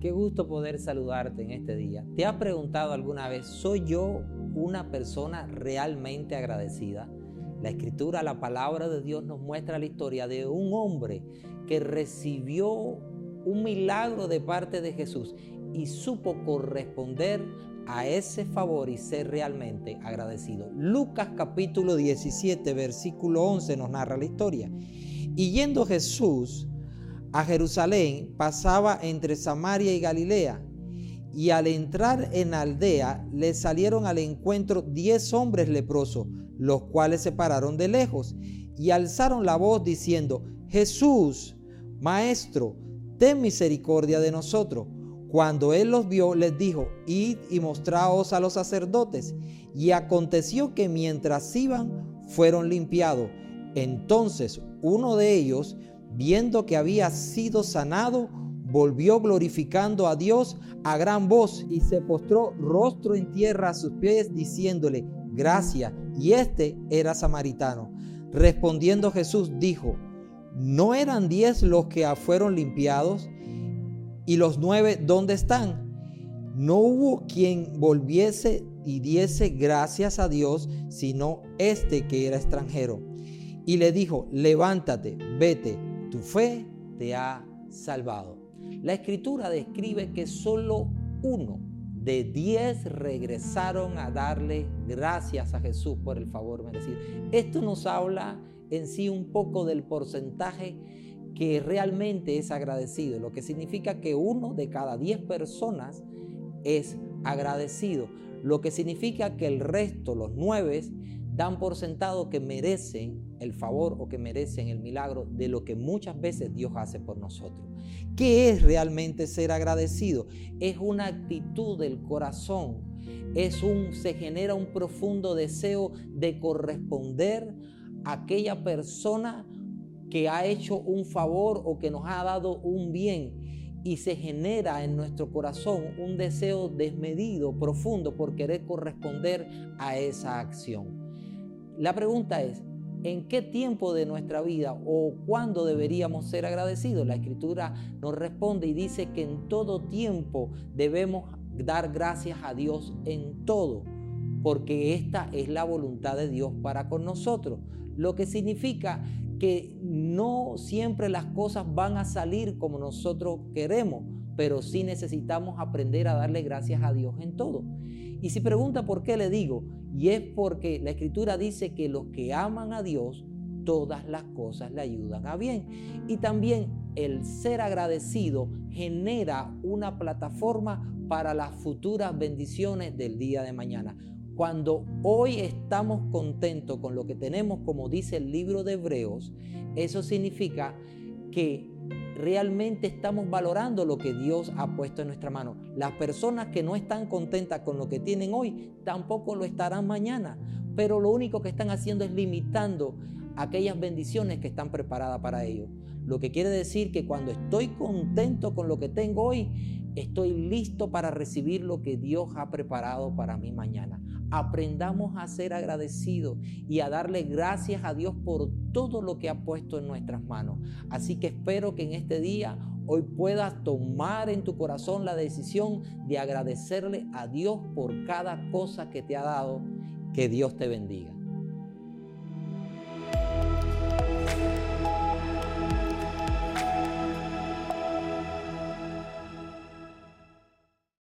qué gusto poder saludarte en este día. ¿Te has preguntado alguna vez, ¿soy yo una persona realmente agradecida? La escritura, la palabra de Dios nos muestra la historia de un hombre que recibió un milagro de parte de Jesús y supo corresponder a ese favor y ser realmente agradecido. Lucas capítulo 17, versículo 11 nos narra la historia. Y yendo Jesús a Jerusalén, pasaba entre Samaria y Galilea. Y al entrar en la aldea, le salieron al encuentro diez hombres leprosos, los cuales se pararon de lejos y alzaron la voz diciendo, Jesús, Maestro, ten misericordia de nosotros. Cuando él los vio, les dijo, id y mostraos a los sacerdotes. Y aconteció que mientras iban, fueron limpiados. Entonces uno de ellos, viendo que había sido sanado, volvió glorificando a Dios a gran voz y se postró rostro en tierra a sus pies, diciéndole, gracias. Y este era samaritano. Respondiendo Jesús dijo, ¿no eran diez los que fueron limpiados? ¿Y los nueve dónde están? No hubo quien volviese y diese gracias a Dios, sino este que era extranjero. Y le dijo, levántate, vete, tu fe te ha salvado. La escritura describe que solo uno de diez regresaron a darle gracias a Jesús por el favor merecido. Esto nos habla en sí un poco del porcentaje que realmente es agradecido, lo que significa que uno de cada diez personas es agradecido, lo que significa que el resto, los nueve, dan por sentado que merecen el favor o que merecen el milagro de lo que muchas veces Dios hace por nosotros. ¿Qué es realmente ser agradecido? Es una actitud del corazón, es un se genera un profundo deseo de corresponder a aquella persona que ha hecho un favor o que nos ha dado un bien y se genera en nuestro corazón un deseo desmedido, profundo por querer corresponder a esa acción. La pregunta es, ¿en qué tiempo de nuestra vida o cuándo deberíamos ser agradecidos? La escritura nos responde y dice que en todo tiempo debemos dar gracias a Dios en todo, porque esta es la voluntad de Dios para con nosotros, lo que significa que no siempre las cosas van a salir como nosotros queremos, pero sí necesitamos aprender a darle gracias a Dios en todo. Y si pregunta por qué le digo, y es porque la escritura dice que los que aman a Dios, todas las cosas le ayudan a bien. Y también el ser agradecido genera una plataforma para las futuras bendiciones del día de mañana. Cuando hoy estamos contentos con lo que tenemos, como dice el libro de Hebreos, eso significa que realmente estamos valorando lo que Dios ha puesto en nuestra mano. Las personas que no están contentas con lo que tienen hoy, tampoco lo estarán mañana. Pero lo único que están haciendo es limitando aquellas bendiciones que están preparadas para ellos. Lo que quiere decir que cuando estoy contento con lo que tengo hoy, estoy listo para recibir lo que Dios ha preparado para mí mañana. Aprendamos a ser agradecidos y a darle gracias a Dios por todo lo que ha puesto en nuestras manos. Así que espero que en este día hoy puedas tomar en tu corazón la decisión de agradecerle a Dios por cada cosa que te ha dado. Que Dios te bendiga.